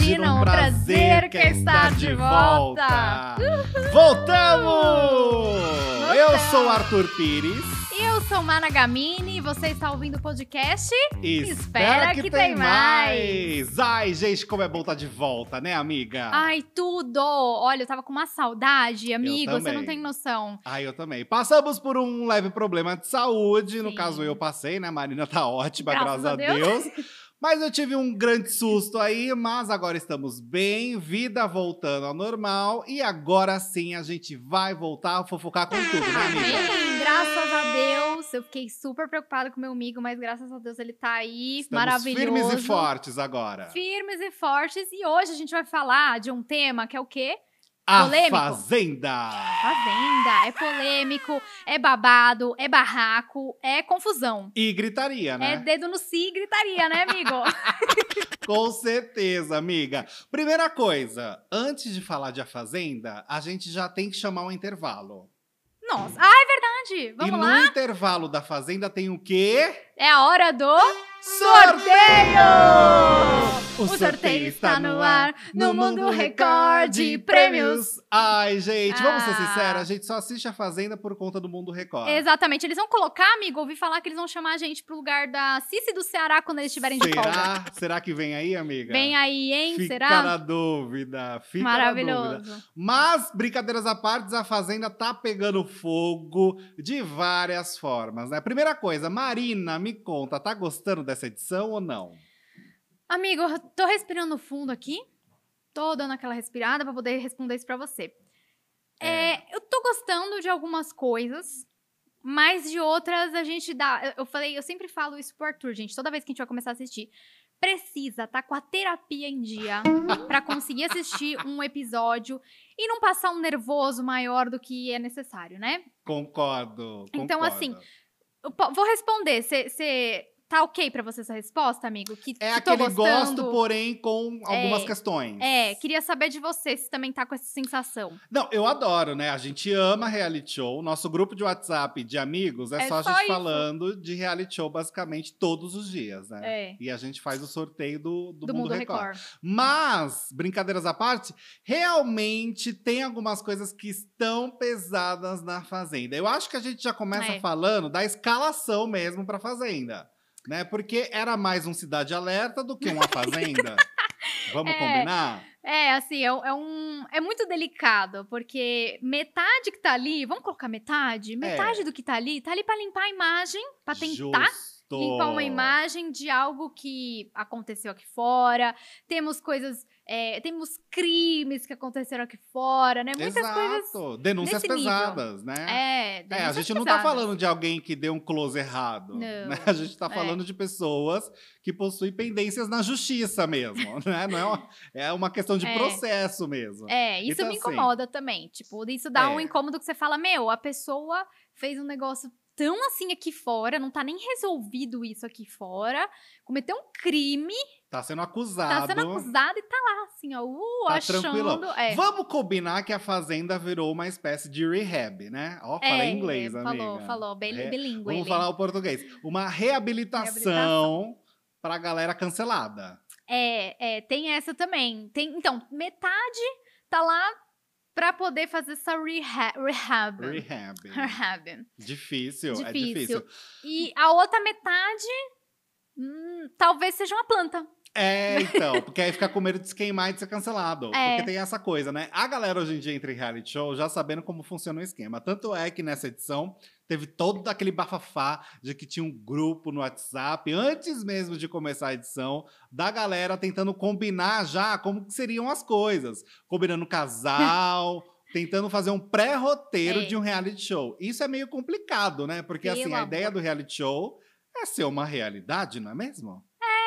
Imagina um prazer que é estar de volta. Voltamos! Eu sou Arthur Pires. Eu sou Mana Gamini e você está ouvindo o podcast Espera que, tem mais. Ai, gente, como é bom estar de volta, né, amiga? Ai, tudo! Olha, eu tava com uma saudade, amigo, você não tem noção. Ai, eu também. Passamos por um leve problema de saúde. No Sim. caso, eu passei, né? A Marina tá ótima, Graças graças, a a Deus. Deus. Mas eu tive um grande susto aí, mas agora estamos bem, vida voltando ao normal. E agora sim a gente vai voltar a fofocar com tudo, né, amiga? Graças a Deus. Eu fiquei super preocupada com meu amigo, mas graças a Deus ele tá aí, Estamos maravilhoso. firmes e fortes agora. Firmes e fortes. E hoje a gente vai falar de um tema que é o quê? A polêmico. Fazenda! Fazenda. É polêmico, é babado, é barraco, é confusão. E gritaria, né? É dedo no si e gritaria, né, amigo? Com certeza, amiga. Primeira coisa, antes de falar de A Fazenda, a gente já tem que chamar um intervalo. Nossa. Ah, é verdade. Vamos e lá? no intervalo da Fazenda tem o quê? É a hora do Sorteio! O sorteio está no ar, no Mundo Record de Prêmios. Ai, gente, vamos ser Ah. sinceros, a gente só assiste a Fazenda por conta do Mundo Record. Exatamente. Eles vão colocar, amigo, ouvi falar que eles vão chamar a gente pro lugar da Cici do Ceará quando eles estiverem de folga. Será? Será que vem aí, amiga? Vem aí, hein? Fica Será? na dúvida, fica na dúvida. Maravilhoso. Mas, brincadeiras à parte, a Fazenda tá pegando fogo de várias formas, né? Primeira coisa, Marina, me conta, tá gostando dessa edição ou não? Amigo, eu tô respirando fundo aqui. Tô dando aquela respirada pra poder responder isso pra você. É, eu tô gostando de algumas coisas, mas de outras a gente dá. eu- falei, eu sempre falo isso pro Arthur, gente, toda vez que a gente vai começar a assistir. Precisa tá com a terapia em dia pra conseguir assistir um episódio e não passar um nervoso maior do que é necessário, né? Concordo. Então, concordo. assim, Eu po- vou responder. Você tá ok pra você essa resposta, amigo? Que, É que aquele gostando. gosto, porém, com algumas É, questões. É, queria saber de você se também tá com essa sensação. Não, eu adoro, né? A gente ama reality show. Nosso grupo de WhatsApp de amigos é, É só a só gente isso. falando de reality show basicamente todos os dias, né? É. E a gente faz o sorteio do, do, Do, Mundo, Mundo Record. Record. Mas, brincadeiras à parte, realmente tem algumas coisas que estão pesadas na Fazenda. Eu acho que a gente já começa É. falando da escalação mesmo pra Fazenda. Né? Porque era mais um Cidade Alerta do que uma Fazenda. Vamos É. combinar? É, assim, é, é um. É muito delicado, porque metade que tá ali, vamos colocar metade? Metade do que tá ali, tá ali pra limpar a imagem, pra tentar Justo. limpar uma imagem de algo que aconteceu aqui fora. Temos coisas. É, temos crimes que aconteceram aqui fora, né? Muitas Exato. coisas. Denúncias nesse nível. pesadas, né? É, É, a denúncias gente não tá pesadas. falando de alguém que deu um close errado. Não, né? A gente tá é. falando de pessoas que possuem pendências na justiça mesmo, né? Não é, uma, é uma questão de É. processo mesmo. É, isso Então, me assim, incomoda também. Tipo, isso dá um É. incômodo que você fala, meu, a pessoa fez um negócio tão assim aqui fora, não tá nem resolvido isso aqui fora, cometeu um crime, Tá sendo tá acusado. sendo acusado e tá lá, assim, ó, uh, Tá achando. tranquilão. É. Vamos combinar que a Fazenda virou uma espécie de rehab, né? Ó, falei É, inglês, amiga. Falou, falou, bem, bilíngue. Vamos ele. falar o português. Uma reabilitação pra galera cancelada. É, é, tem essa também. Tem, então, metade tá lá pra poder fazer essa reha rehab. Rehab. Rehab. Difícil, é Difícil. difícil. E a outra metade, hum, talvez seja uma planta. É, então, porque aí fica com medo de se queimar e de ser cancelado. É. Porque tem essa coisa, né? A galera hoje em dia entra em reality show já sabendo como funciona o esquema. Tanto é que nessa edição teve todo aquele bafafá de que tinha um grupo no WhatsApp, antes mesmo de começar a edição, da galera tentando combinar já como que seriam as coisas. Combinando casal. Tentando fazer um pré-roteiro É. de um reality show. Isso é meio complicado, né? Porque assim, a ideia do reality show é ser uma realidade, não é mesmo?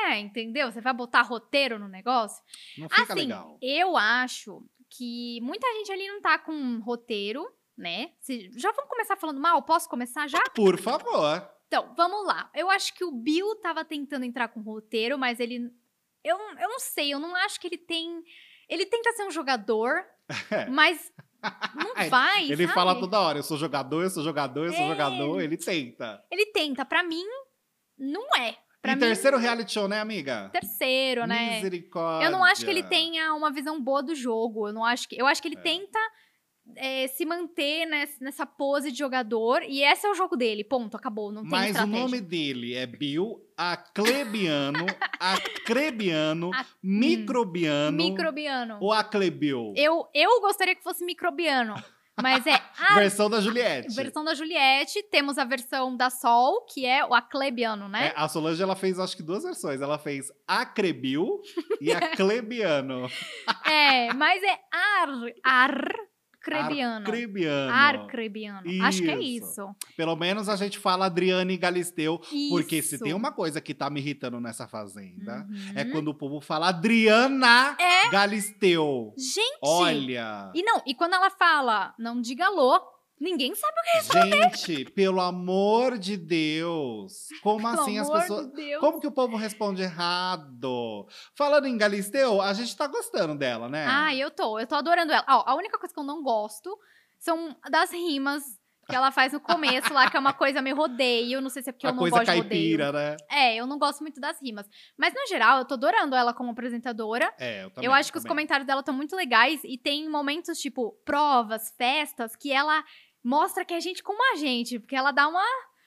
É, entendeu? Você vai botar roteiro no negócio. Não fica assim, legal. eu acho que muita gente ali não tá com roteiro, né? Se- já vamos começar falando mal? Posso começar já? Por favor. Então, vamos lá. Eu acho que o Bill tava tentando entrar com roteiro, mas ele. Eu, não- eu não sei, eu não acho que ele tem. Ele tenta ser um jogador, É. mas não vai. Ele sabe? fala toda hora, eu sou jogador, eu sou jogador, eu sou É. jogador, ele tenta. Ele tenta, pra mim, não é. Pra e mim, terceiro reality show, né, amiga? terceiro, né? Misericórdia. Eu não acho que ele tenha uma visão boa do jogo. Eu não acho que. Eu acho que ele É. tenta é, se manter ness- nessa pose de jogador. E esse é o jogo dele. Ponto, acabou. Não tem Mas o estratégia. nome dele é Bill Aclebiano, Acrebiano, A- Microbiano Microbiano. ou Aclebil? Eu, eu gostaria que fosse microbiano. Mas é a Versão da Juliette. versão da Juliette. Temos a versão da Sol, que é o Aclebiano, né? É, a Solange ela fez acho que duas versões. Ela fez Acrebil e Aclebiano. É, mas é ar, arcrebiano. Acrebiano. Arcrebiano. Acho que é Isso. isso. Pelo menos a gente fala Adriane Galisteu, porque se Isso. tem uma coisa que tá me irritando nessa fazenda, Uhum. é quando o povo fala Adriana É. Galisteu. Gente! Olha, E não, e quando ela fala, não diga alô, ninguém sabe gente, pelo amor de Deus, como Pelo assim as pessoas... de Deus. Como que o povo responde errado? Falando em Galisteu, a gente tá gostando dela, né? Ah, eu tô, eu tô adorando ela. Ó, a única coisa que eu não gosto são das rimas que ela faz no começo lá, que é uma coisa meio rodeio. Não sei se é porque a eu não coisa gosto de caipira, rodeio. né? É, eu não gosto muito das rimas. Mas, no geral, eu tô adorando ela como apresentadora. É, eu também. eu acho que os também. comentários dela estão muito legais e tem momentos, tipo, provas, festas, que ela mostra que é gente como a gente, porque ela dá uma,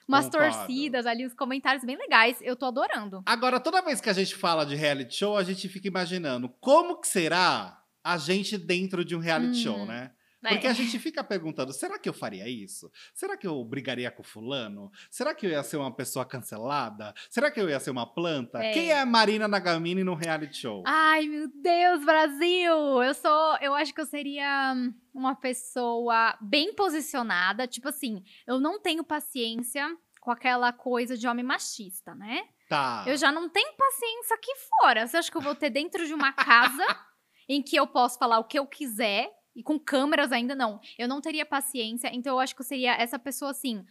umas Concordo. torcidas ali, uns comentários bem legais. Eu tô adorando. Agora, toda vez que a gente fala de reality show, a gente fica imaginando como que será a gente dentro de um reality Hum, show, né? É. Porque a gente fica perguntando: será que eu faria isso? Será que eu brigaria com fulano? Será que eu ia ser uma pessoa cancelada? Será que eu ia ser uma planta? É. Quem é a Marina Nagamini no reality show? Ai, meu Deus, Brasil! Eu sou. Eu acho que eu seria uma pessoa bem posicionada. Tipo assim, eu não tenho paciência com aquela coisa de homem machista, né? Tá. Eu já não tenho paciência aqui fora. Você acha que eu vou ter dentro de uma casa em que eu posso falar o que eu quiser e com câmeras ainda não? Eu não teria paciência, então eu acho que eu seria essa pessoa assim.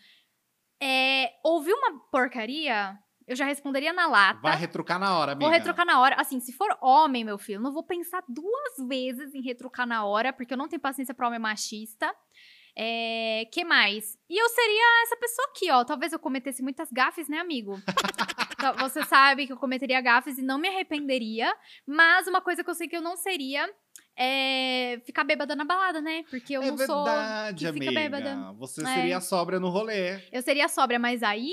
É, ouviu uma porcaria? Eu já responderia na lata. Vai retrucar na hora, amiga. Vou retrucar na hora. Assim, se for homem, meu filho, não vou pensar duas vezes em retrucar na hora, porque eu não tenho paciência pra homem machista. É, que mais? E eu seria essa pessoa aqui, ó. Talvez eu cometesse muitas gafes, né, amigo? Você sabe que eu cometeria gafes e não me arrependeria. Mas uma coisa que eu sei que eu não seria é ficar bêbada na balada, né? Porque eu é não sou. verdade, que fica amiga. bêbada. Você É. seria sóbria no rolê. Eu seria sóbria, mas aí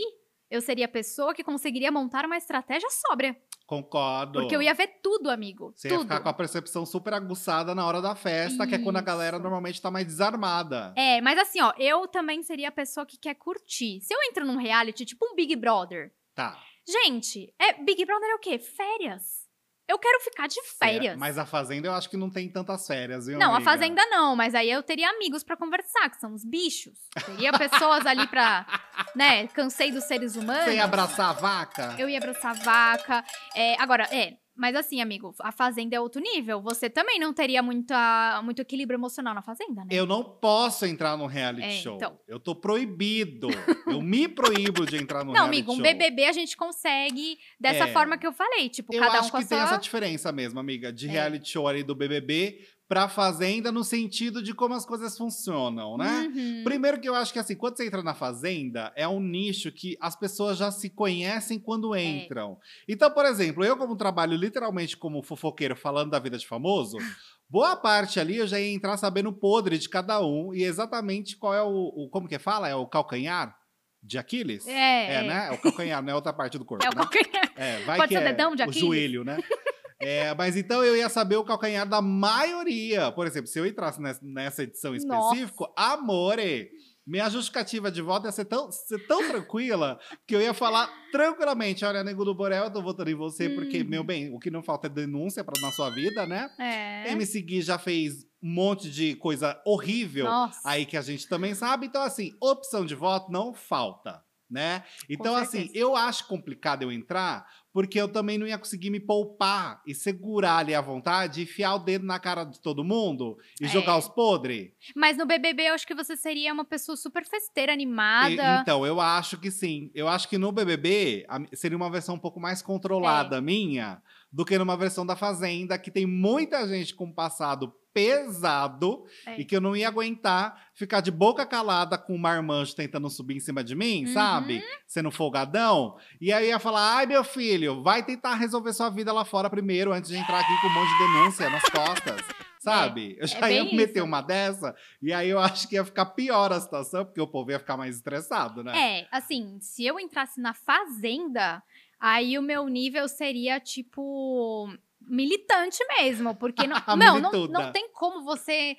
eu seria a pessoa que conseguiria montar uma estratégia sóbria. Concordo. Porque eu ia ver tudo, amigo. Você ia tudo. ficar com a percepção super aguçada na hora da festa, que é quando a galera Isso. normalmente tá mais desarmada. É, mas assim, ó, eu também seria a pessoa que quer curtir. Se eu entro num reality, tipo um Big Brother. Tá. Gente, é Big Brother é o quê? Férias. Eu quero ficar de férias. É, mas a Fazenda eu acho que não tem tantas férias, viu, Não, a amiga? Fazenda não, mas aí eu teria amigos pra conversar, que são os bichos. Teria pessoas ali pra, né, cansei dos seres humanos. Você ia abraçar a vaca? Eu ia abraçar vaca. É, agora, é, mas assim, amigo, a Fazenda é outro nível. Você também não teria muita, muito equilíbrio emocional na Fazenda, né? Eu não posso entrar no reality É, show. então. Eu tô proibido. eu me proíbo de entrar no Não, reality amigo, um show. BBB a gente consegue dessa É. forma que eu falei. Tipo, Eu cada acho um com a que tem sua... essa diferença mesmo, amiga, de É. reality show ali do BBB pra Fazenda no sentido de como as coisas funcionam, né? Uhum. Primeiro que eu acho que assim, quando você entra na fazenda, é um nicho que as pessoas já se conhecem É. quando entram. Então, por exemplo, eu como trabalho literalmente como fofoqueiro falando da vida de famoso, boa parte ali eu já ia entrar sabendo o podre de cada um e exatamente qual é o, o- como que fala? É o calcanhar de Aquiles? É, É, né? É o calcanhar, não é outra parte do corpo, É o né? calcanhar. É, vai Pode que ser é dedão de o Aquiles? joelho, né? É, mas então eu ia saber o calcanhar da maioria. Por exemplo, se eu entrasse nessa, edição específica, amore, minha justificativa de voto ia ser tão, ser tão tranquila que eu ia falar tranquilamente: olha, nego do Borel, eu tô votando em você, porque, Uhum. meu bem, o que não falta é denúncia pra, na sua vida, né? É. MC Gui já fez um monte de coisa horrível Nossa. aí que a gente também sabe. Então, assim, opção de voto não falta, né? Então, assim, eu acho complicado eu entrar, porque eu também não ia conseguir me poupar e segurar ali à vontade, enfiar o dedo na cara de todo mundo e É. jogar os podres. Mas no BBB eu acho que você seria uma pessoa super festeira, E- animada. Então, eu acho que sim. Eu acho que no BBB a seria uma versão um pouco mais controlada É. minha do que numa versão da Fazenda, que tem muita gente com passado pesado É. e que eu não ia aguentar ficar de boca calada com o marmanjo tentando subir em cima de mim, Uhum. sabe? Sendo folgadão. E aí ia falar: ai, meu filho, vai tentar resolver sua vida lá fora primeiro, antes de entrar aqui com um monte de denúncia nas costas. Sabe? eu já ia bem meter isso. uma dessa, e aí eu acho que ia ficar pior a situação, porque o povo ia ficar mais estressado, né? É, assim, se eu entrasse na fazenda, aí o meu nível seria tipo militante mesmo, porque não, não, não, não tem como você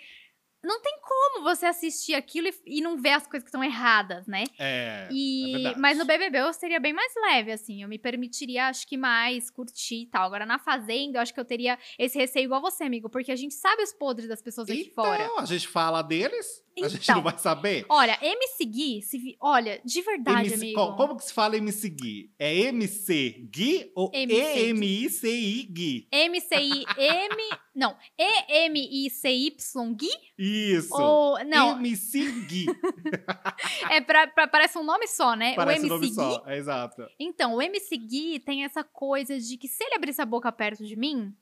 não tem como você assistir aquilo e, e não ver as coisas que estão erradas, né? É. E, é mas no BBB eu seria bem mais leve, assim. Eu me permitiria, acho que mais curtir e tal. Agora na Fazenda, eu acho que eu teria esse receio igual você, amigo. Porque a gente sabe os podres das pessoas aqui então, fora. a gente fala deles, a gente Então. não vai saber. Olha, MC Gui, se olha, de verdade, MC amigo. co- como que se fala MC Gui? É MC Gui ou. EMICI Gui? M-C-I-M. Não, E-M-I-C-Y Gui? Isso. Ou. Não, MC Gui. é pra, pra- parece um nome só, né? Parece o nome MC Gui. só. É exato. Então, o MC Gui tem essa coisa de que se ele abrisse a boca perto de mim.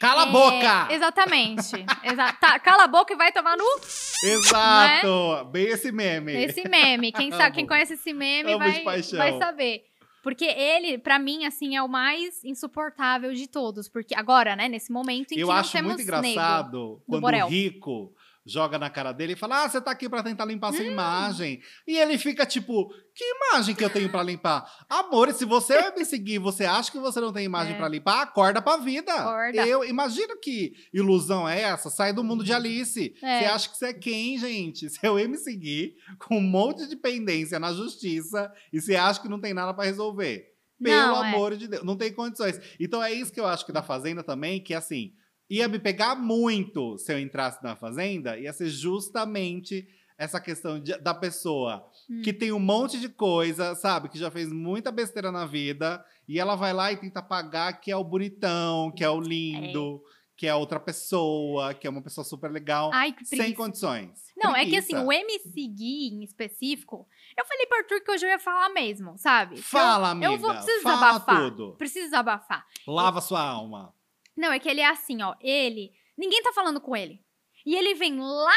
Cala a é, boca! Exatamente. Exa tá, cala a boca e vai tomar no. Exato! Bem esse meme. Esse meme. Quem, sabe, quem conhece esse meme vai, vai saber. Porque ele, pra mim, assim, é o mais insuportável de todos. Porque agora, né, nesse momento em Eu que acho não temos muito engraçado quando o rico joga na cara dele e fala: Ah, você tá aqui pra tentar limpar Hum. sua imagem. E ele fica tipo: Que imagem que eu tenho pra limpar? Amor, se você vai me seguir você acha que você não tem imagem É. pra limpar, acorda pra vida. Acorda. Eu imagino que ilusão é essa. Sai do mundo de Alice. É. Você acha que você é quem, gente? Se eu ia me seguir com um monte de pendência na justiça e você acha que não tem nada pra resolver. Pelo Não, é. amor de Deus, não tem condições. Então é isso que eu acho que da Fazenda também, que assim, ia me pegar muito se eu entrasse na Fazenda, ia ser justamente essa questão de- da pessoa Hum. que tem um monte de coisa, sabe? Que já fez muita besteira na vida, e ela vai lá e tenta pagar que é o bonitão, que é o lindo, que é outra pessoa, que é uma pessoa super legal, Ai, que sem preguiça. condições. Não, é que assim, Preguiça. o MC Gui em específico, eu falei pro Arthur que hoje eu ia falar mesmo, sabe? Fala, eu, amiga. Eu vou preciso fala desabafar. tudo. Preciso desabafar. Lava sua alma. Não, é que ele é assim, ó. Ele. Ninguém tá falando com ele. E ele vem lá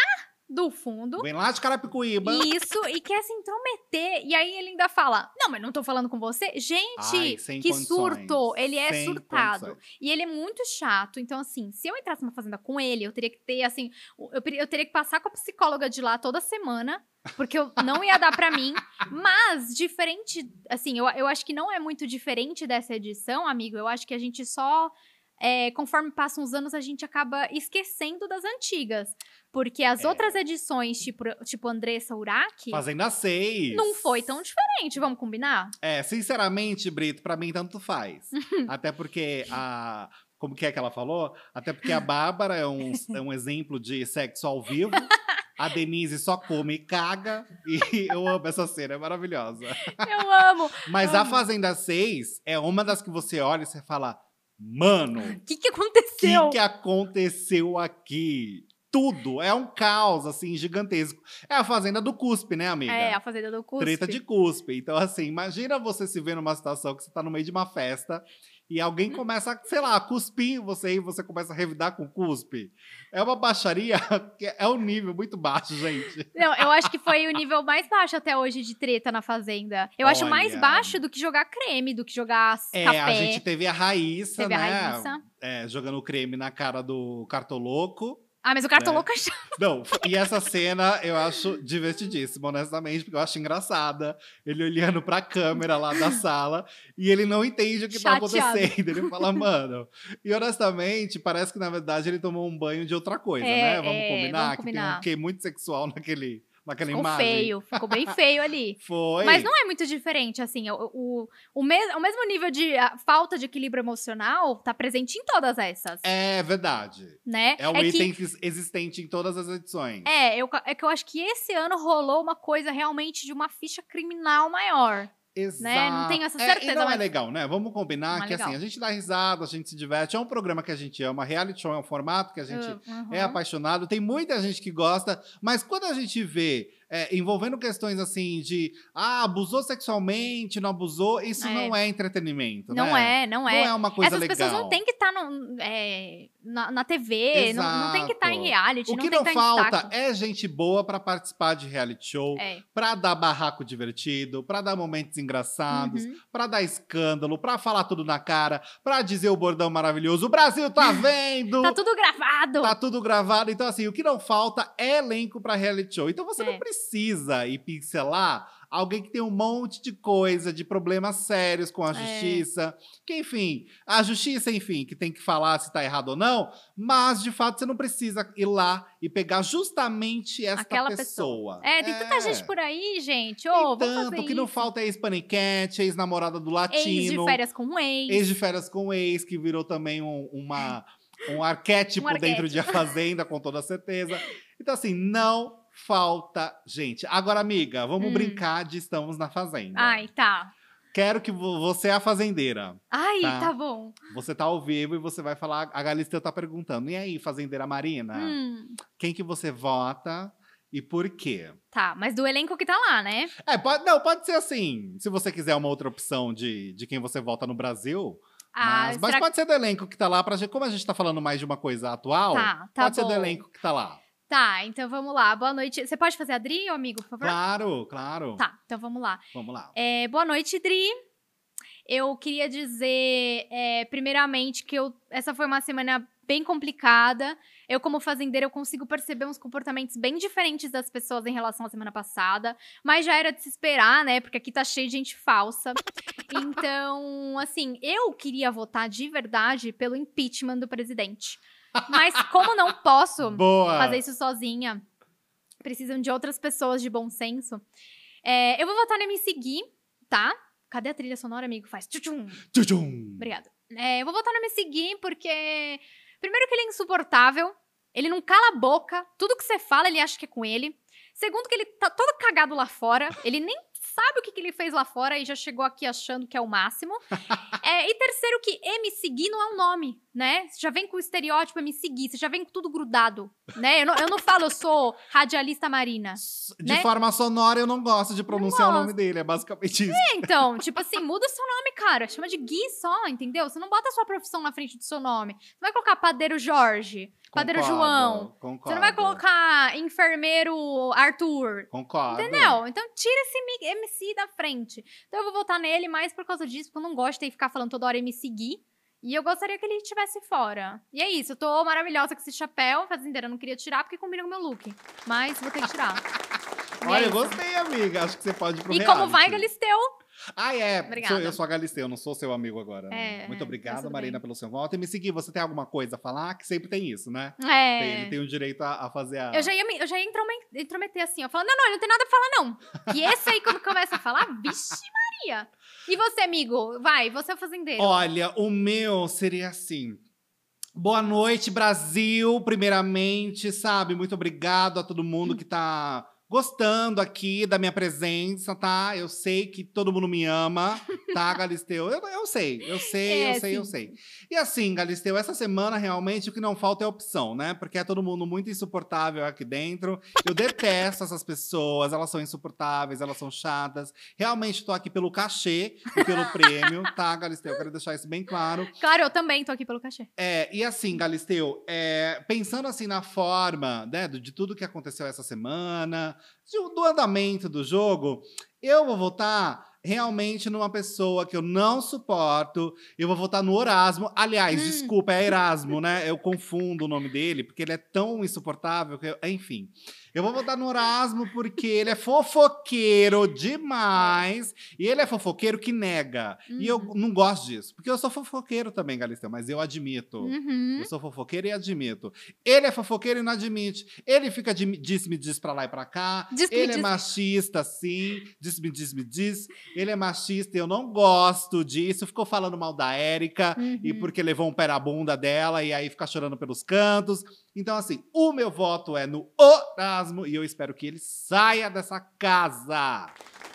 do fundo. Vem lá de Carapicuíba. Isso, e quer se intrometer. E aí ele ainda fala: Não, mas não tô falando com você. Gente, Ai, que condições. surto. Ele é Sem surtado. condições. E ele é muito chato. Então, assim, se eu entrasse numa fazenda com ele, eu teria que ter, assim, eu, eu teria que passar com a psicóloga de lá toda semana. Porque eu não ia dar pra mim. Mas, diferente. Assim, eu, eu acho que não é muito diferente dessa edição, amigo. Eu acho que a gente só. É, conforme passam os anos, a gente acaba esquecendo das antigas. Porque as É. outras edições, tipo, tipo Andressa Urach, Fazenda 6. não foi tão diferente, vamos combinar? É, sinceramente, Brito, pra mim tanto faz. Até porque a. Como que é que ela falou? Até porque a Bárbara é um, é um exemplo de sexo ao vivo. A Denise só come e caga. E eu amo essa cena, é maravilhosa. Eu amo. Mas a. Fazenda 6 é uma das que você olha e você fala: Mano, O que, que o aconteceu? que, que aconteceu aqui? Tudo. É um caos, assim, gigantesco. É a Fazenda do Cuspe, né, amiga? É, a Fazenda do Cuspe. Treta de cuspe. Então, assim, imagina você se ver numa situação que você tá no meio de uma festa e alguém Hum. começa, sei lá, a cuspir você e você começa a revidar com cuspe. É uma baixaria que é um nível muito baixo, gente. Não, eu acho que foi o nível mais baixo até hoje de treta na Fazenda. Eu acho mais Olha. baixo do que jogar creme, do que jogar É, café. a gente teve a Raíssa, Teve a né? Raíssa. É, jogando creme na cara do cartoloco. Ah, mas o cartoloco é chato. Não, e essa cena eu acho divertidíssima, honestamente, porque eu acho engraçada. Ele olhando pra câmera lá da sala e ele não entende o que tá Chateado. acontecendo. Ele fala, mano. E honestamente, parece que na verdade ele tomou um banho de outra coisa, É, né? Vamos é, combinar? vamos Que tem combinar. um quê muito sexual naquele, naquela Ficou imagem. feio, ficou bem feio ali. Foi. Mas não é muito diferente, assim. O, o, o, mes- o mesmo nível de falta de equilíbrio emocional tá presente em todas essas, É verdade. né? É um que- item que- existente em todas as edições. É, eu, é que eu acho que esse ano rolou uma coisa realmente de uma ficha criminal maior. Exato. né? Não tenho essa É, certeza, e não é mas- legal, né? Vamos combinar Não é que assim, legal. a gente dá risada, a gente se diverte. É um programa que a gente ama. Reality show é um formato que a gente Uhum. é apaixonado. Tem muita gente que gosta, mas quando a gente vê é, envolvendo questões assim de ah, abusou sexualmente, não abusou, isso É. não é entretenimento, Não né? é, não é. Não é uma coisa Essas legal. pessoas não têm que estar na, na TV, não, não tem que estar em Exato. reality, O não que tem não em falta é gente boa pra participar de reality show, É. pra dar barraco divertido, pra dar momentos engraçados, Uhum. pra dar escândalo, pra falar tudo na cara, pra dizer o bordão maravilhoso. O Brasil tá vendo! Tá tudo gravado. Tá tudo gravado. Então, assim, o que não falta é elenco pra reality show. Então, você É. não precisa ir pincelar alguém que tem um monte de coisa, de problemas sérios com a É. justiça. Que, enfim, a justiça, enfim, que tem que falar se tá errado ou não. Mas, de fato, você não precisa ir lá e pegar justamente essa Aquela pessoa. É, tem tanta gente por aí, gente. Ô, Tem tanto, o que não isso. falta é ex-paniquete, ex-namorada do latino. Ex de férias com um ex. Ex de férias com ex, que virou também um, uma, um arquétipo Um dentro de A Fazenda, com toda certeza. Então, assim, não falta gente. Agora, amiga, vamos Hum. brincar de Estamos na Fazenda. Ai, tá. Quero que vo- você é a fazendeira. Ai, Tá. tá, bom. Você tá ao vivo e você vai falar. A Galisteu tá perguntando: e aí, fazendeira Marina? Hum, Quem que você vota e por quê? tá, mas do elenco que tá lá, né? É, pode, não, pode ser assim. Se você quiser uma outra opção de, de quem você vota no Brasil. Ah, mas mas pode ser do elenco que tá lá pra gente. Como a gente tá falando mais de uma coisa atual, Tá, tá pode ser bom. do elenco que tá lá. Tá, então vamos lá. Boa noite. Você pode fazer a Dri, amigo, por favor? Claro, claro. Tá, então vamos lá. Vamos lá. É, boa noite, Dri. Eu queria dizer, é, primeiramente, que eu, essa foi uma semana bem complicada. Eu, como fazendeira, eu consigo perceber uns comportamentos bem diferentes das pessoas em relação à semana passada. Mas já era de se esperar, né? Porque aqui tá cheio de gente falsa. Então, assim, eu queria votar de verdade pelo impeachment do presidente. Mas como não posso Boa. fazer isso sozinha. Precisam de outras pessoas de bom senso. É, eu vou votar no MC Gui, tá? Cadê a trilha sonora, amigo? Faz tchum. Tchum. Obrigada. É, eu vou votar no MC Gui porque... Primeiro que ele é insuportável. Ele não cala a boca. Tudo que você fala, ele acha que é com ele. Segundo que ele tá todo cagado lá fora. Ele nem sabe o que, que ele fez lá fora e já chegou aqui achando que é o máximo. É, e terceiro que MC Gui não é um nome, né? Você já vem com o estereótipo MC Gui, você já vem com tudo grudado, né? Eu não, eu não falo, eu sou radialista marina. De né? forma sonora, eu não gosto de pronunciar o gosto. nome dele. É basicamente isso. É, então, tipo assim, muda seu nome, cara. Chama de Gui só, entendeu? Você não bota a sua profissão na frente do seu nome. Você não vai colocar padeiro Jorge, Concordo, João. Concordo. Você não vai colocar enfermeiro Arthur. Concordo. Entendeu? Então tira esse MC da frente. Então eu vou votar nele mais por causa disso, porque eu não gosto de ficar falando toda hora MC Gui. E eu gostaria que ele estivesse fora. E é isso, eu tô maravilhosa com esse chapéu. Fazendeira, eu não queria tirar porque combina com o meu look. Mas vou ter que tirar. Olha, é eu gostei, amiga. Acho que você pode ir pro E como vai, reality. Galisteu? Ah, é. Obrigada. Sou- eu sou a Galisteu, eu não sou seu amigo agora. né? É, Muito é, tudo Marina, bem. pelo seu voto. E me seguir, você tem alguma coisa a falar? Que sempre tem isso, né? Tem- É. ele tem o direito a, a fazer a. Eu já ia, me- eu já ia intromet- intrometer assim, ó, falando, não, não, ele não tem nada pra falar, não. E esse aí, quando começa a falar, vixe Maria. E você, amigo? Vai, você é o fazendeiro. Olha, o meu seria assim. Boa noite, Brasil, primeiramente, sabe? Muito obrigado a todo mundo que tá gostando aqui da minha presença, tá? Eu sei que todo mundo me ama, tá, Galisteu? Eu, eu sei, eu sei, É, eu sei, eu sim. sei. E assim, Galisteu, essa semana realmente o que não falta é opção, né? Porque é todo mundo muito insuportável aqui dentro. Eu detesto essas pessoas, elas são insuportáveis, elas são chatas. Realmente tô aqui pelo cachê e pelo prêmio, tá, Galisteu? Eu quero deixar isso bem claro. Claro, eu também tô aqui pelo cachê. É, e assim, Galisteu, é, pensando assim na forma, né, de tudo que aconteceu essa semana, do andamento do jogo, eu vou votar realmente numa pessoa que eu não suporto. Eu vou votar no Orasmo. Aliás, Hum. desculpa, é Erasmo, né? Eu confundo o nome dele, porque ele é tão insuportável que eu- enfim. Eu vou votar no Orasmo porque ele é fofoqueiro demais. E ele é fofoqueiro que nega. E eu Uhum. não gosto disso. Porque eu sou fofoqueiro também, Galisteu, mas eu admito. Uhum. Eu sou fofoqueiro e admito. Ele é fofoqueiro e não admite. Ele fica de diz-me diz pra lá e pra cá. Diz-me ele é diz. machista, sim. Diz-me diz-me diz. Ele é machista e eu não gosto disso. Ficou falando mal da Érica. E Uhum. porque levou um pé na bunda dela e aí fica chorando pelos cantos. Então, assim, o meu voto é no Orasmo e eu espero que ele saia dessa casa.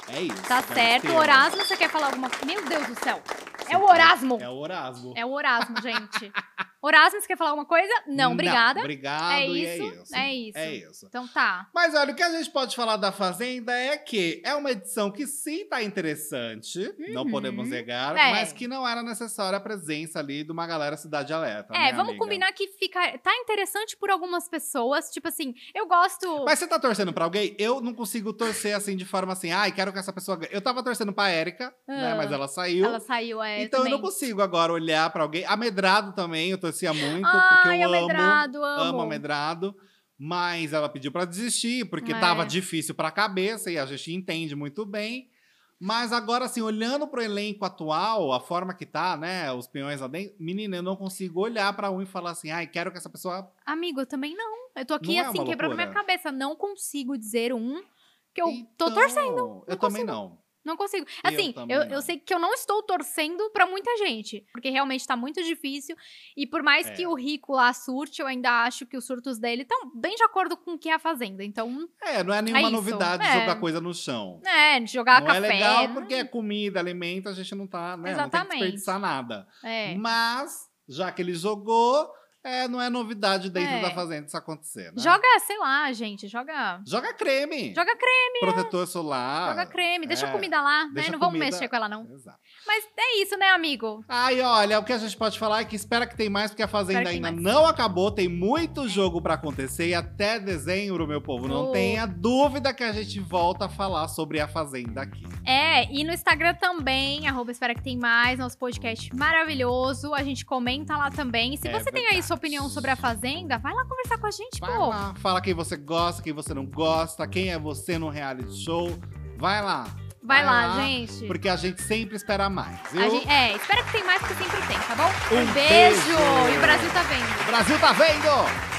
É isso. Tá certo. O Orasmo, você quer falar alguma coisa? Meu Deus do céu. É o Orasmo. É o Orasmo. É o Orasmo, gente. Horácio, você quer falar alguma coisa? Não, obrigada. Obrigado, É e é isso, isso. é isso. É isso. Então tá. Mas olha, o que a gente pode falar da Fazenda é que é uma edição que sim tá interessante, não Uhum. podemos negar, É. mas que não era necessária a presença ali de uma galera Cidade Alerta. É, né, vamos amiga? combinar que fica. Tá interessante por algumas pessoas. Tipo assim, eu gosto. Mas você tá torcendo pra alguém? Eu não consigo torcer assim de forma assim, ai, quero que essa pessoa. Eu tava torcendo pra Érica, né? Ah. Mas ela saiu. Ela saiu, é. então também. eu não consigo agora olhar pra alguém. Amedrado também, eu torcia muito, Ai, porque eu amo, amedrado, amo. amo Amedrado. Mas ela pediu pra desistir, porque É. tava difícil pra cabeça, e a gente entende muito bem. Mas agora, assim, olhando pro elenco atual, a forma que tá, né? Os peões lá dentro, menina, eu não consigo olhar pra um e falar assim, ai, quero que essa pessoa. Amigo, eu também não. Eu tô aqui, Não é assim, uma quebrando minha cabeça. Não consigo dizer um que eu tô Então, torcendo. Eu também não. Não consigo. Eu Assim, eu, não. eu sei que eu não estou torcendo pra muita gente. Porque realmente tá muito difícil. E por mais É. que o Rico lá surte, eu ainda acho que os surtos dele estão bem de acordo com o que é a Fazenda. Então, É, não é nenhuma isso, novidade é. jogar coisa no chão. é, jogar não café. é legal porque é comida, alimento, a gente não tá, né? Não tem que Exatamente. desperdiçar nada. É. Mas, já que ele jogou, é, não é novidade dentro É. da fazenda isso acontecer, né? Joga, sei lá, gente, joga. Joga creme. Joga creme, Protetor solar. joga creme. Deixa é. a comida lá, né? Deixa Não a vamos comida- mexer com ela, não. Exato. Mas é isso, né, amigo? Ai, olha, o que a gente pode falar é que espera que tem mais, porque a Fazenda ainda mais. não acabou, tem muito jogo pra acontecer e até dezembro, meu povo, não Oh. tenha dúvida que a gente volta a falar sobre a Fazenda aqui. É, e no Instagram também, arroba Espera Que Tem Mais, nosso podcast maravilhoso. A gente comenta lá também. Se É você tem aí sua opinião sobre a Fazenda, vai lá conversar com a gente, Vai pô. lá, fala quem você gosta, quem você não gosta, quem é você no reality show. Vai lá. Vai, vai lá, lá, gente. Porque a gente sempre espera mais, viu? Gente- é, espera que tem mais, porque sempre tem, tá bom? Um um beijo. beijo. E o Brasil tá vendo. O Brasil tá vendo!